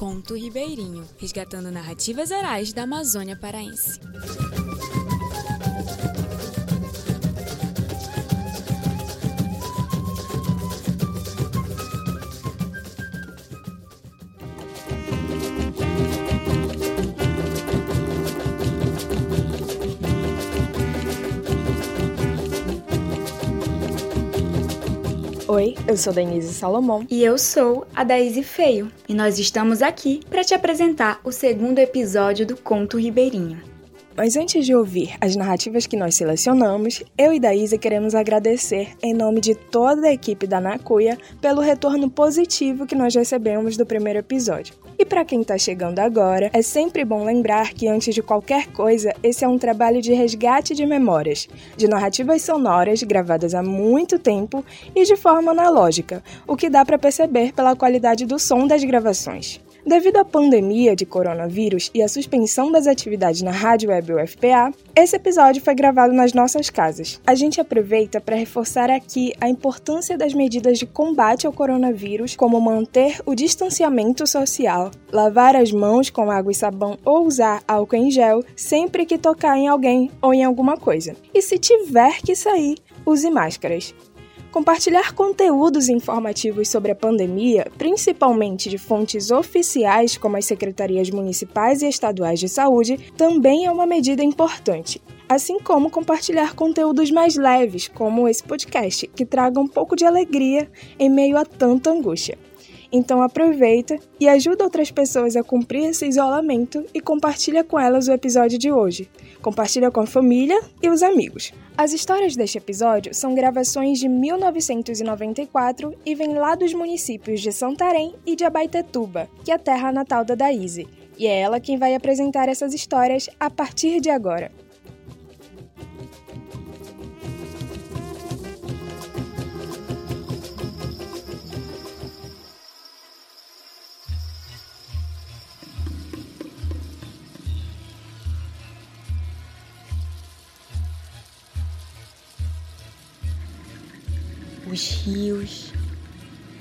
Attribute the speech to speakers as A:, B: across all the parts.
A: Conto Ribeirinho, resgatando narrativas orais da Amazônia paraense.
B: Eu sou Denise Salomão.
C: E eu sou a Daisy Feio. E nós estamos aqui para te apresentar o segundo episódio do Conto Ribeirinho.
B: Mas antes de ouvir as narrativas que nós selecionamos, eu e Daísa queremos agradecer, em nome de toda a equipe da Nacuia, pelo retorno positivo que nós recebemos do primeiro episódio. E para quem está chegando agora, é sempre bom lembrar que antes de qualquer coisa, esse é um trabalho de resgate de memórias, de narrativas sonoras gravadas há muito tempo e de forma analógica, o que dá para perceber pela qualidade do som das gravações. Devido à pandemia de coronavírus e à suspensão das atividades na Rádio Web UFPA, esse episódio foi gravado nas nossas casas. A gente aproveita para reforçar aqui a importância das medidas de combate ao coronavírus, como manter o distanciamento social, lavar as mãos com água e sabão ou usar álcool em gel sempre que tocar em alguém ou em alguma coisa. E se tiver que sair, use máscaras. Compartilhar conteúdos informativos sobre a pandemia, principalmente de fontes oficiais como as secretarias municipais e estaduais de saúde, também é uma medida importante. Assim como compartilhar conteúdos mais leves, como esse podcast, que traga um pouco de alegria em meio a tanta angústia. Então aproveita e ajuda outras pessoas a cumprir esse isolamento e compartilha com elas o episódio de hoje. Compartilha com a família e os amigos. As histórias deste episódio são gravações de 1994 e vêm lá dos municípios de Santarém e de Abaetetuba, que é a terra natal da Daíse. E é ela quem vai apresentar essas histórias a partir de agora.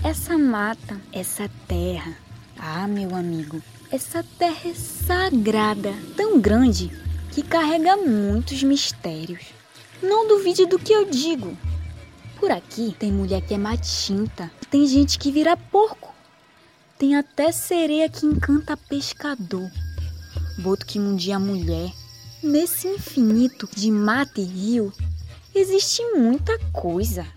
D: Essa mata, essa terra. Ah, meu amigo, essa terra é sagrada, tão grande que carrega muitos mistérios. Não duvide do que eu digo. Por aqui tem mulher que é matinta, tem gente que vira porco, tem até sereia que encanta pescador, boto que mundia mulher. Nesse infinito de mata e rio existe muita coisa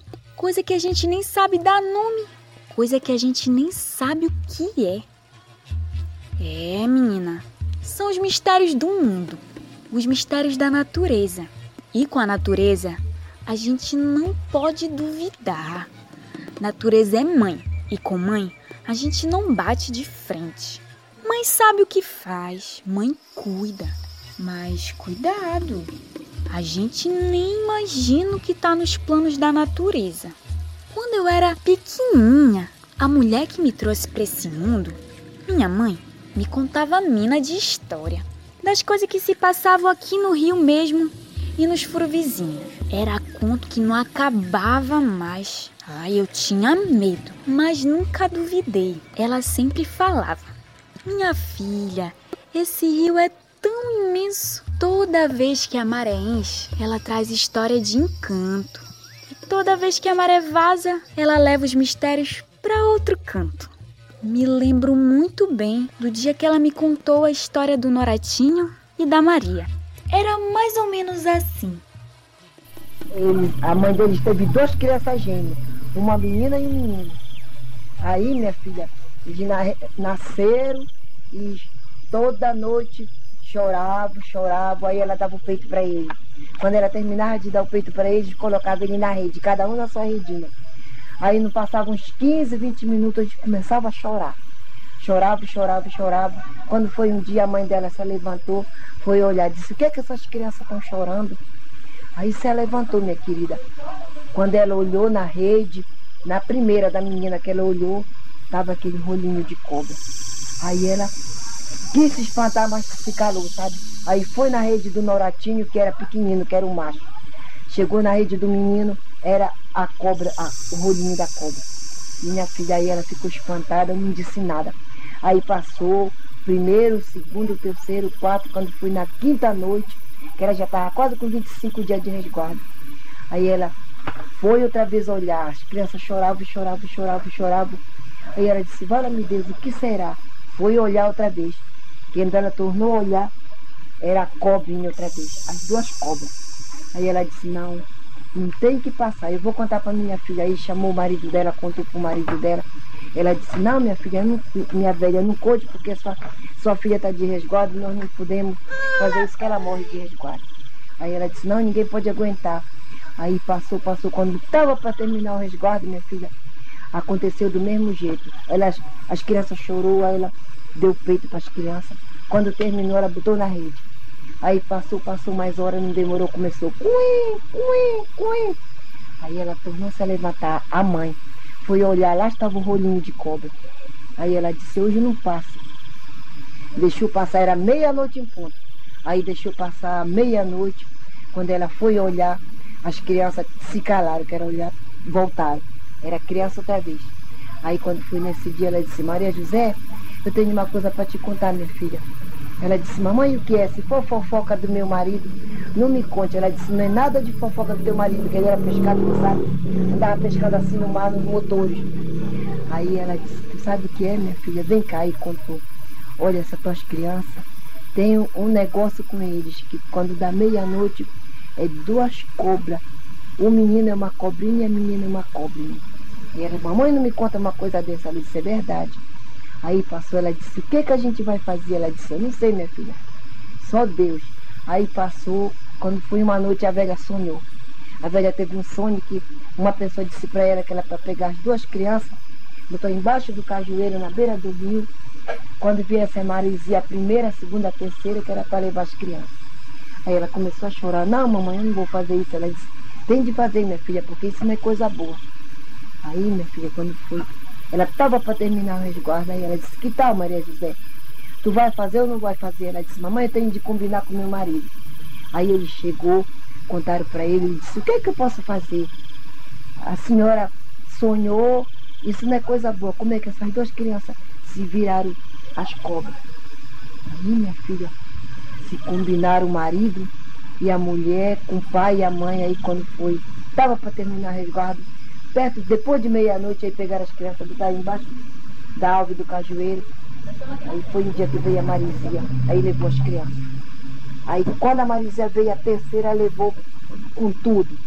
D: coisa que a gente nem sabe dar nome, coisa que a gente nem sabe o que é. É, menina, são os mistérios do mundo, os mistérios da natureza. E com a natureza, a gente não pode duvidar. Natureza é mãe, e com mãe, a gente não bate de frente. Mãe sabe o que faz, mãe cuida. Mas cuidado, a gente nem imagina o que está nos planos da natureza. Quando eu era pequenininha, a mulher que me trouxe para esse mundo, minha mãe, me contava mina de história, das coisas que se passavam aqui no Rio mesmo e nos furos vizinhos. Era conto que não acabava mais. Ai, eu tinha medo, mas nunca duvidei. Ela sempre falava: Minha filha, esse rio é tão imenso. Toda vez que a maré enche, ela traz história de encanto. Toda vez que a maré vaza, ela leva os mistérios para outro canto. Me lembro muito bem do dia que ela me contou a história do Noratinho e da Maria. Era mais ou menos assim.
E: Ele, a mãe deles teve duas crianças gêmeas, uma menina e um menino. Aí, minha filha, eles nasceram e toda noite chorava, chorava, aí ela dava o peito para ele. Quando ela terminava de dar o peito para ele, colocava ele na rede, cada um na sua redinha. Aí não passava uns 15, 20 minutos, a começava a chorar. Chorava, chorava, chorava. Quando foi um dia, a mãe dela se levantou, foi olhar, disse, o que é que essas crianças estão chorando? Aí se levantou, minha querida. Quando ela olhou na rede, na primeira da menina que ela olhou, estava aquele rolinho de cobra. Aí ela quis se espantar, mas se calou, sabe? Aí foi na rede do Noratinho, que era pequenino, que era o macho. Chegou na rede do menino, era a cobra, a, o rolinho da cobra. Minha filha aí, ela ficou espantada, não disse nada. Aí passou primeiro, segundo, terceiro, quarto, quando fui na quinta noite, que ela já estava quase com 25 dias de resguardo. Aí ela foi outra vez olhar, as crianças choravam, choravam, choravam, choravam. Aí ela disse, fala meu Deus, o que será? Foi olhar outra vez. Quando ela tornou a olhar, era cobrinha outra vez, as duas cobras. Aí ela disse, não, não tem que passar, eu vou contar para minha filha. Aí chamou o marido dela, contou para o marido dela. Ela disse, não, minha filha, não, minha velha, não conte, porque sua, sua filha está de resguardo, nós não podemos fazer isso que ela morre de resguardo. Aí ela disse, não, ninguém pode aguentar. Aí passou, passou. Quando estava para terminar o resguardo, minha filha, aconteceu do mesmo jeito. Ela, as crianças chorou, aí ela deu peito para as crianças. Quando terminou, ela botou na rede. Aí passou, passou mais hora, não demorou, começou. Cuim, cuim, cuim. Aí ela tornou-se a levantar, a mãe. Foi olhar, lá estava o rolinho de cobra. Aí ela disse, hoje não passa. Deixou passar, era meia-noite em ponto. Aí deixou passar meia-noite. Quando ela foi olhar, as crianças se calaram, quero olhar, voltaram. Era criança outra vez. Aí quando foi nesse dia, ela disse, Maria José, eu tenho uma coisa para te contar, minha filha. Ela disse, mamãe, o que é? Se for fofoca do meu marido, não me conte. Ela disse, não é nada de fofoca do teu marido, que ele era pescador, sabe? Andava pescando assim no mar, nos motores. Aí ela disse, tu sabe o que é, minha filha? Vem cá e contou. Olha, essas tuas crianças, tem um negócio com eles, que quando dá meia-noite, é duas cobras. O menino é uma cobrinha e a menina é uma cobrinha. E ela, mamãe, não me conta uma coisa dessa. Ela disse, é verdade. Aí passou, ela disse, o que, que a gente vai fazer? Ela disse, eu não sei, minha filha. Só Deus. Aí passou, quando foi uma noite, a velha sonhou. A velha teve um sonho que uma pessoa disse para ela que era para pegar as duas crianças, botou embaixo do cajueiro, na beira do rio. Quando viesse a Marizia, a primeira, a segunda, a terceira, que era para levar as crianças. Aí ela começou a chorar, não, mamãe, eu não vou fazer isso. Ela disse, tem de fazer, minha filha, porque isso não é coisa boa. Aí, minha filha, quando foi ela estava para terminar o resguardo, aí ela disse, que tal, Maria José? Tu vai fazer ou não vai fazer? Ela disse, mamãe, eu tenho de combinar com meu marido. Aí ele chegou, contaram para ele, ele disse, o que é que eu posso fazer? A senhora sonhou, isso não é coisa boa. Como é que essas duas crianças se viraram as cobras? Aí, minha filha, se combinaram o marido e a mulher com o pai e a mãe aí quando foi, estava para terminar o resguardo, perto, depois de meia-noite, aí pegaram as crianças daí embaixo da alve do cajueiro. Aí foi o dia que veio a Marizia, aí levou as crianças. Aí quando a Marizia veio a terceira, levou com tudo.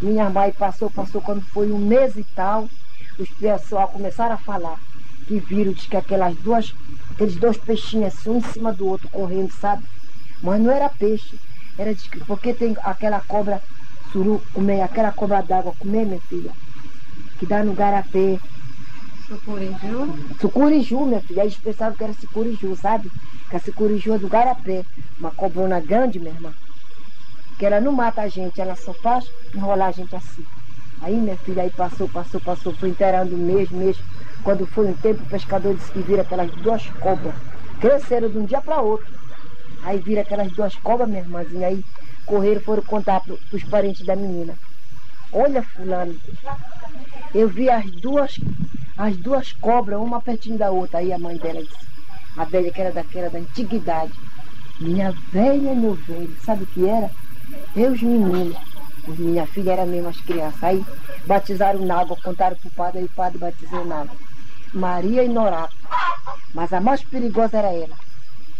E: Minha mãe passou, passou, quando foi um mês e tal, os pessoal começaram a falar que viram diz que aquelas duas, aqueles dois peixinhos assim, um em cima do outro, correndo, sabe? Mas não era peixe, era de, porque tem aquela cobra suru comer, aquela cobra d'água comer, minha filha que dá no Garapé.
F: Sucuriju?
E: Sucuriju, minha filha. Aí eles pensavam que era sucuriju, sabe? Que a sucuriju é do Garapé. Uma cobrona grande, minha irmã. Que ela não mata a gente, ela só faz enrolar a gente assim. Aí, minha filha, aí passou, passou, passou, foi inteirando mês, mês. Quando foi um tempo, o pescador disse que vira aquelas duas cobras. Cresceram de um dia para outro. Aí vira aquelas duas cobras, minha irmãzinha. Aí correram, foram contar para os parentes da menina. Olha, fulano, eu vi as duas, as duas cobras, uma pertinho da outra. Aí a mãe dela disse, a velha que era daquela da antiguidade. Minha velha, meu velho, sabe o que era? Eu os meninos. Minha filha era mesmo as crianças. Aí batizaram na água, contaram pro padre, aí o padre batizou na água. Maria e Norato. Mas a mais perigosa era ela.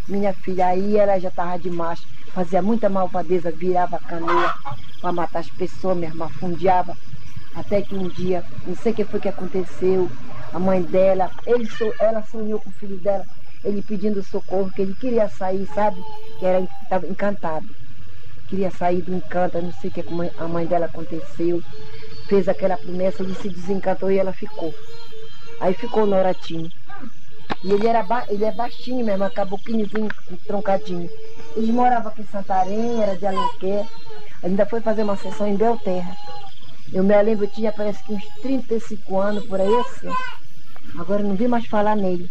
E: Minha filha, aí ela já estava de macho, fazia muita malvadeza, virava canoa para matar as pessoas, minha irmã, fundiava até que um dia, não sei o que foi que aconteceu, a mãe dela, ele, ela sonhou com o filho dela, ele pedindo socorro, que ele queria sair, sabe? Que era estava encantado. Queria sair do encanto, não sei o que a mãe dela aconteceu. Fez aquela promessa, ele se desencantou e ela ficou. Aí ficou no oratinho. E ele, era ba... ele é baixinho mesmo, caboquinhozinho, troncadinho. Eles moravam aqui em Santarém, era de Alenquer. Ainda foi fazer uma sessão em Belterra. Eu me lembro, eu tinha parece que uns 35 anos por aí assim. Agora eu não vi mais falar nele.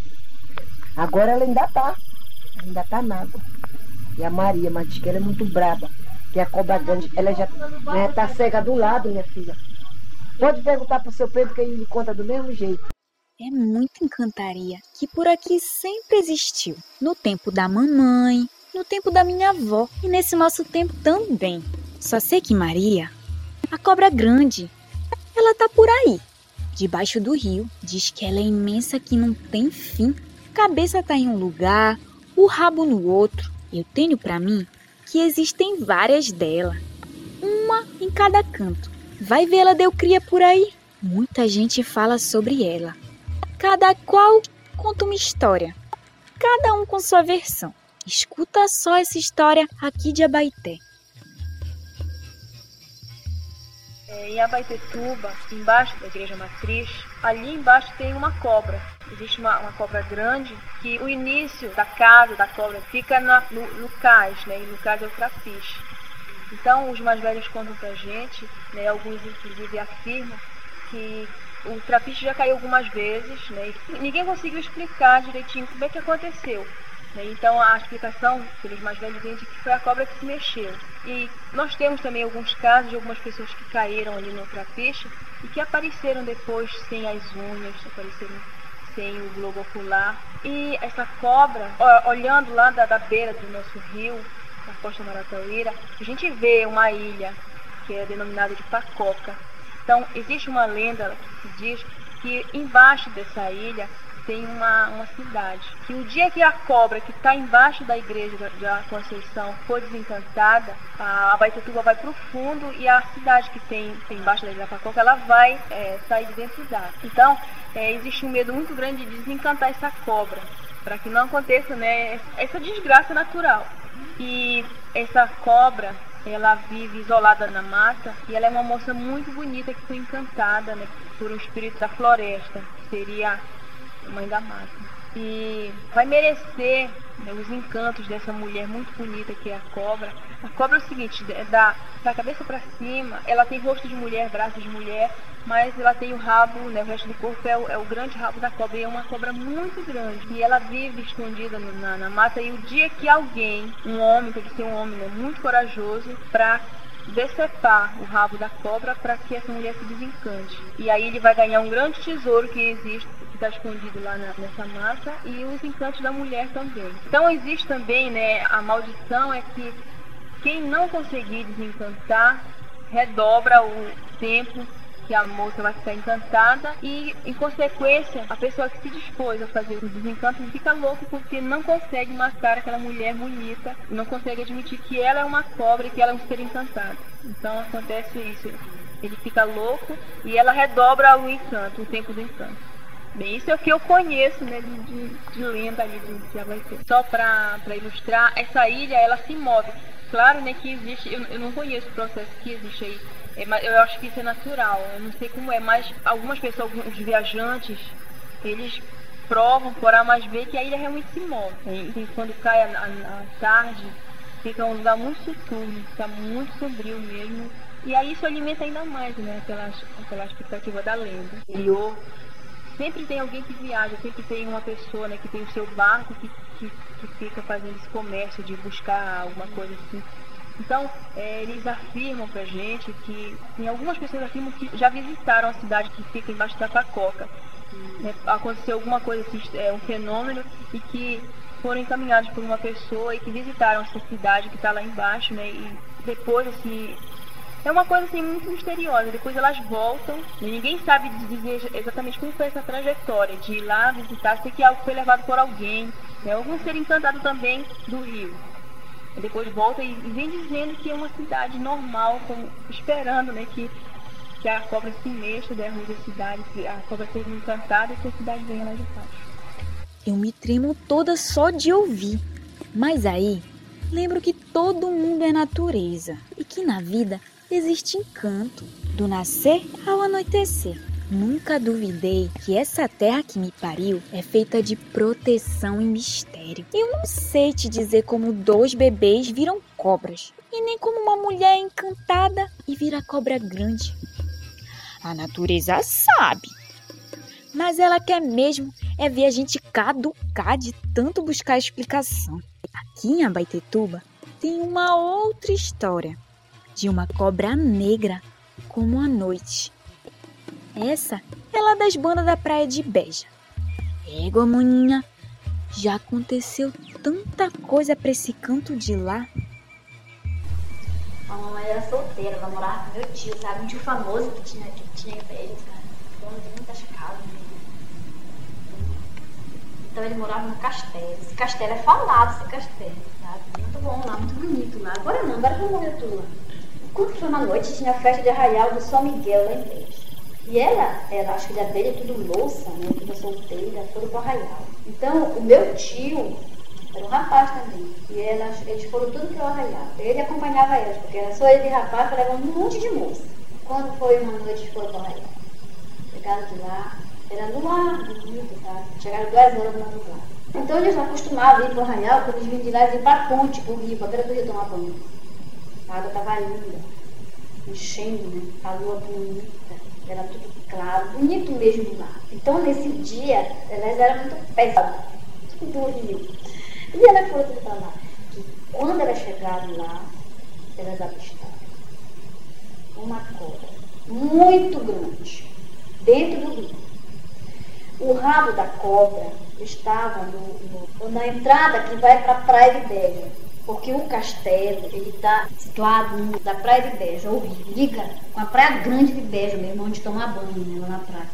E: Agora ela ainda tá. Ainda tá na água. E a Maria, mas diz que ela é muito braba. Que a cobra grande, ela já né, tá cega do lado, minha filha. Pode perguntar pro seu Pedro que ele conta do mesmo jeito.
D: é muita encantaria que por aqui sempre existiu. No tempo da mamãe, no tempo da minha avó e nesse nosso tempo também. Só sei que Maria, a cobra grande, ela tá por aí, debaixo do rio. Diz que ela é imensa que não tem fim. Cabeça tá em um lugar, o rabo no outro. Eu tenho para mim que existem várias dela, uma em cada canto. Vai ver ela deu cria por aí. Muita gente fala sobre ela. Cada qual conta uma história, cada um com sua versão. Escuta só essa história aqui de Abaité.
G: É, em Abaitetuba, embaixo da igreja matriz, ali embaixo tem uma cobra. Existe uma, uma cobra grande que o início da casa da cobra fica na, no, no cais, né? E no cais é o trapiche. Então, os mais velhos contam pra gente, né? Alguns inclusive afirmam que o trapiche já caiu algumas vezes, né? E ninguém conseguiu explicar direitinho como é que aconteceu. Né? Então a explicação pelos mais velhos dizem que foi a cobra que se mexeu. E nós temos também alguns casos de algumas pessoas que caíram ali no trapiche e que apareceram depois sem as unhas, apareceram sem o globo ocular. E essa cobra, olhando lá da, da beira do nosso rio, na costa Maratauíra, a gente vê uma ilha que é denominada de Pacoca. Então, existe uma lenda que diz que embaixo dessa ilha tem uma, uma cidade. Que o dia que a cobra que está embaixo da igreja da Conceição for desencantada, a Baitetuba vai para o fundo e a cidade que tem, tem embaixo da ilha da Pacoca, ela vai é, sair de dentro d'água. Então, é, existe um medo muito grande de desencantar essa cobra, para que não aconteça né, essa desgraça natural. E essa cobra, ela vive isolada na mata e ela é uma moça muito bonita que foi encantada né, por um espírito da floresta, seria mãe da mata. E vai merecer né, os encantos dessa mulher muito bonita que é a cobra. A cobra é o seguinte, da, da cabeça para cima, ela tem rosto de mulher, braços de mulher, mas ela tem o rabo, né, o resto do corpo é o, é o grande rabo da cobra. E é uma cobra muito grande. E ela vive escondida na, na mata. E o dia que alguém, um homem, tem que ser um homem né, muito corajoso, para decepar o rabo da cobra para que essa mulher se desencante. E aí ele vai ganhar um grande tesouro que existe está escondido lá na, nessa massa e os encantos da mulher também. Então existe também, né, a maldição é que quem não conseguir desencantar redobra o tempo que a moça vai ficar encantada e, em consequência, a pessoa que se dispôs a fazer o desencanto fica louco porque não consegue matar aquela mulher bonita, não consegue admitir que ela é uma cobra e que ela é um ser encantado. Então acontece isso. Ele fica louco e ela redobra o encanto, o tempo do encanto. Bem, isso é o que eu conheço né, de, de, de lenda ali de, de. Só para ilustrar, essa ilha ela se move. Claro né, que existe, eu, eu não conheço o processo que existe aí. É, mas eu acho que isso é natural, eu não sei como é, mas algumas pessoas, alguns viajantes, eles provam por A mais B que a ilha realmente se move. E, quando cai a, a, a tarde, fica um lugar muito soturno, fica muito sombrio mesmo. E aí isso alimenta ainda mais né, aquela, aquela expectativa da lenda. E eu sempre tem alguém que viaja, sempre tem uma pessoa né, que tem o seu barco que, que, que fica fazendo esse comércio de buscar alguma coisa assim. Então, é, eles afirmam pra gente que, tem algumas pessoas afirmam que já visitaram a cidade que fica embaixo da Pacoca. Né, aconteceu alguma coisa assim, é um fenômeno, e que foram encaminhados por uma pessoa e que visitaram essa cidade que está lá embaixo, né? E depois, assim, é uma coisa assim muito misteriosa. Depois elas voltam e ninguém sabe dizer exatamente como foi essa trajetória de ir lá visitar. Sei que algo foi levado por alguém, né? algum ser encantado também do rio. Depois volta e vem dizendo que é uma cidade normal, como, esperando né, que, que a cobra se mexa, derrube a cidade, que a cobra seja encantada e que a cidade venha lá de baixo.
D: Eu me tremo toda só de ouvir. Mas aí, lembro que todo mundo é natureza e que na vida existe encanto, do nascer ao anoitecer. Nunca duvidei que essa terra que me pariu é feita de proteção e mistério. Eu não sei te dizer como dois bebês viram cobras, e nem como uma mulher encantada e vira cobra grande. A natureza sabe, mas ela quer mesmo é ver a gente caducar de tanto buscar explicação. Aqui em Abaitetuba tem uma outra história de uma cobra negra como a noite. Essa é aquela das bandas da praia de Beja. Égua, maninha, já aconteceu tanta coisa pra esse canto de lá.
H: A mamãe era solteira, ela morava com meu tio, sabe? Um tio famoso que tinha, que tinha igreja, sabe? Dono de muitas casas. Né? Então ele morava no castelo. Esse castelo é falado, esse castelo, sabe? Muito bom lá, muito bonito lá. Agora não, agora que eu morreu tudo lá. Quando foi uma noite, tinha a festa de arraial do São Miguel lá em igreja. E ela, era, acho que a dele é tudo louça, né? Tudo solteira, foram pro arraial. Então, o meu tio era um rapaz também. E elas, eles foram tudo pro arraial. Ele acompanhava elas, porque era só ele de rapaz, levando um monte de moça. Quando foi uma noite, foram pro arraial. Chegaram de lá, era no ar, bonito, sabe? Chegaram duas horas no lugar. Então eles acostumavam ir pro arraial, quando eles vinham de lá, iam pra ponte, pro rio, pra beira do rio tomar banho. A água estava linda, enchendo, né? A lua bonita, era tudo claro, bonito mesmo lá. Então nesse dia, elas eram muito pesadas, tipo do rio. E ela falou tudo para lá, que quando elas chegaram lá, elas avistaram uma cobra muito grande dentro do rio. O rabo da cobra estava no, no, na entrada que vai para a Praia de Beja, porque o castelo ele está situado no, da Praia de Beja, o rio, liga com a Praia Grande de Beja mesmo, onde toma banho, né, lá na praia.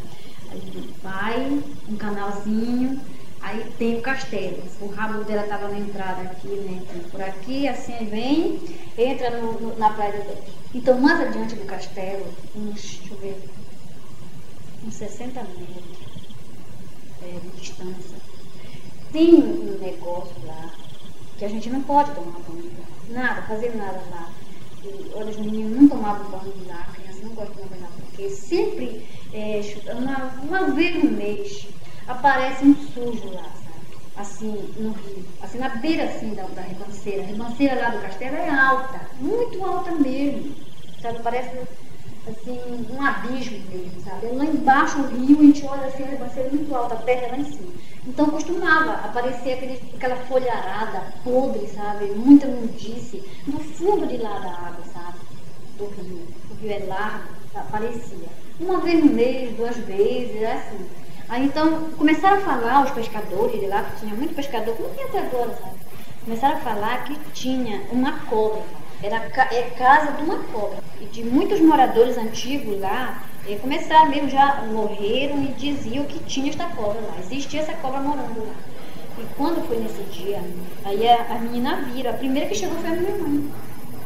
H: Aí vai, um canalzinho, aí tem o castelo. O rabo dela estava na entrada aqui, né, por aqui, assim vem, entra no, no, na Praia de Beja. Então, mais adiante do castelo, uns, deixa eu ver, uns 60 metros, é, de distância. Tem um negócio lá que a gente não pode tomar banho lá. Nada, fazer nada lá. E, olha, os meninos não tomavam banho lá, a criança não gosta de tomar banho lá, porque sempre, é, uma, uma vez no mês, aparece um sujo lá, sabe? Assim, no rio. Assim, na beira assim da, da ribanceira. A ribanceira lá do castelo é alta, muito alta mesmo. Sabe? Parece assim, um abismo mesmo, sabe? Lá embaixo o rio, a gente olha assim, a ribanceira muito alta, a terra é lá em cima. Então costumava aparecer aquele, aquela folharada podre, sabe? Muita imundice no fundo de lá da água, sabe? Do rio. O rio é largo, aparecia. Uma vez no mês, duas vezes, é assim. Aí então começaram a falar os pescadores de lá, que tinha muito pescador, como tem até agora, sabe? Começaram a falar que tinha uma cobra era é casa de uma cobra. E de muitos moradores antigos lá, e começaram mesmo, já morreram e diziam que tinha esta cobra lá. Existia essa cobra morando lá. E quando foi nesse dia, aí a, a menina vira, a primeira que chegou foi a minha mãe.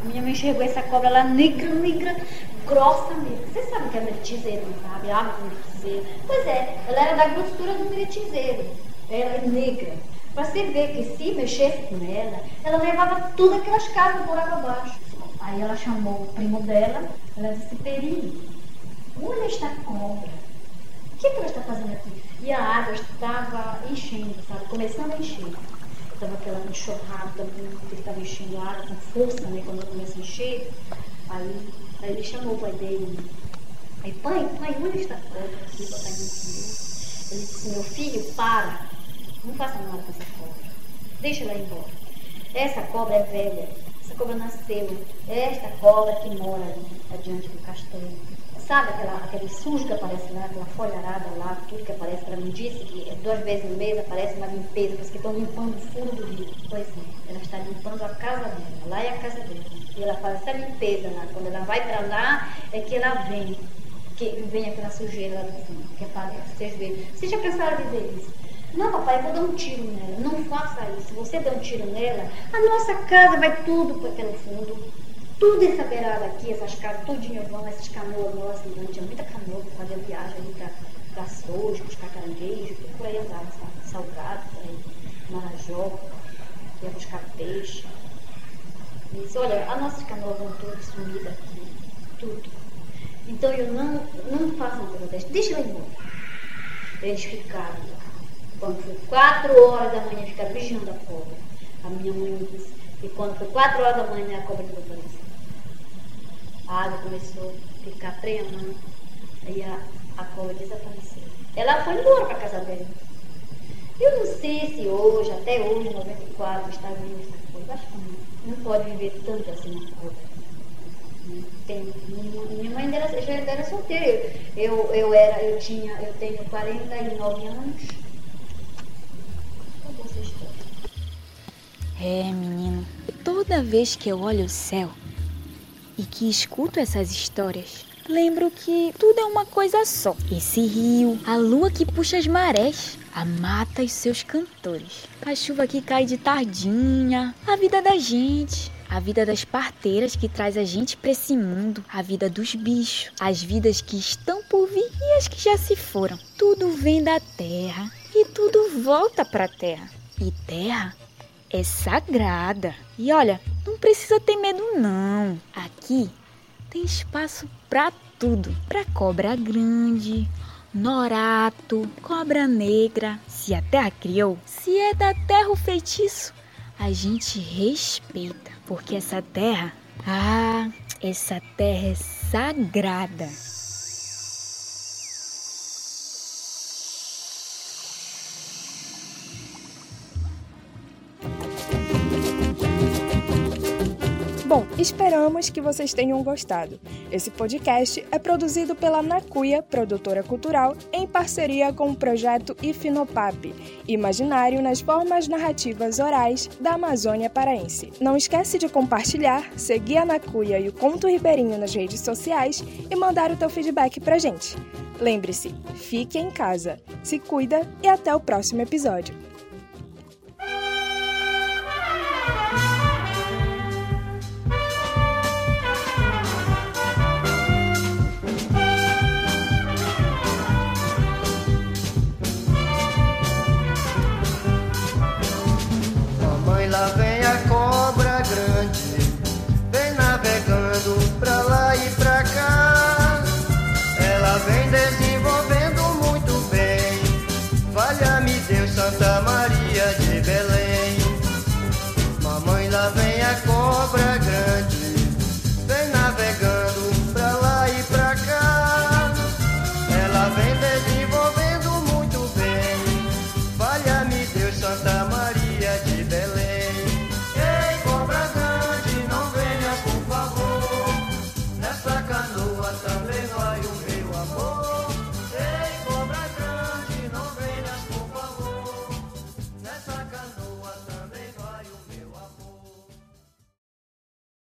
H: A minha mãe enxergou essa cobra lá, negra, negra, grossa mesmo. Você sabe que é meretizeiro, não sabe? Água com meretizeiro. Pois é, ela era da grossura do meretizeiro. Ela é negra. Você ver que se mexesse com ela, ela levava tudo aquelas casas por água abaixo. Aí ela chamou o primo dela, ela disse, Peri, olha esta cobra. O que, é que ela está fazendo aqui? E a água estava enchendo, sabe? Começando a encher. Estava aquela enxurrada que estava enchendo a água com força, né? Quando começa a encher. Aí, aí ele chamou o pai dele. Aí, pai, pai, olha esta cobra aqui, Ele disse, meu filho, para. Não faça nada com essa cobra. Deixa ela embora. Essa cobra é velha. Essa cobra nasceu. É esta cobra que mora ali, adiante do castelo. Sabe aquela, aquele sujo que aparece lá, aquela folharada lá, tudo que aparece? Ela me disse que é duas vezes no mês aparece uma limpeza, porque estão limpando o fundo do rio. Pois é, ela está limpando a casa dela. Lá é a casa dela. E ela faz essa limpeza lá. Quando ela vai para lá, é que ela vem. Que vem aquela sujeira lá de cima, que aparece. Vocês. Vocês já pensaram em dizer isso? Não, papai, eu vou dar um tiro nela. Não faça isso. Se você der um tiro nela, a nossa casa vai tudo para aquele fundo. Tudo essa beirada aqui, essas casas, tudinho vão, essas canoas nossas, não tinha muita canoa para fazer viagem ali para açougues, buscar caranguejo, por aí andava? Salgado, por aí, Marajó, ia buscar peixe. Disse, olha, as nossas canoas vão tudo sumidas aqui, tudo. Então eu não, não faço uma coisa dessa, deixa ela embora. Eles ficaram lá. Quando foi quatro horas da manhã, ficar vigiando a cobra. A minha mãe me disse. E quando foi quatro horas da manhã, a cobra desapareceu. A água começou a ficar tremando. Aí a, a cobra desapareceu. Ela foi embora para casa dela. Eu não sei se hoje, até hoje, 94, está vindo essa coisa. Acho que não. Não pode viver tanto assim na cobra. Tem, minha, mãe era, já era solteira. Eu, eu, era, eu, tinha, eu tenho 49 anos.
D: É, menino, toda vez que eu olho o céu e que escuto essas histórias, lembro que tudo é uma coisa só. Esse rio, a lua que puxa as marés, a mata e seus cantores, a chuva que cai de tardinha, a vida da gente, a vida das parteiras que traz a gente para esse mundo, a vida dos bichos, as vidas que estão por vir e as que já se foram. Tudo vem da terra e tudo volta para terra. E terra é sagrada. E olha, não precisa ter medo não. Aqui tem espaço para tudo. Para cobra grande, norato, cobra negra. Se a terra criou, se é da terra o feitiço, a gente respeita, porque essa terra, ah, essa terra é sagrada.
B: Esperamos que vocês tenham gostado. Esse podcast é produzido pela Nacuia, produtora cultural, em parceria com o projeto Ifinopap, Imaginário nas formas narrativas orais da Amazônia Paraense. Não esquece de compartilhar, seguir a Nacuia e o Conto Ribeirinho nas redes sociais e mandar o teu feedback pra gente. Lembre-se, fique em casa, se cuida e até o próximo episódio.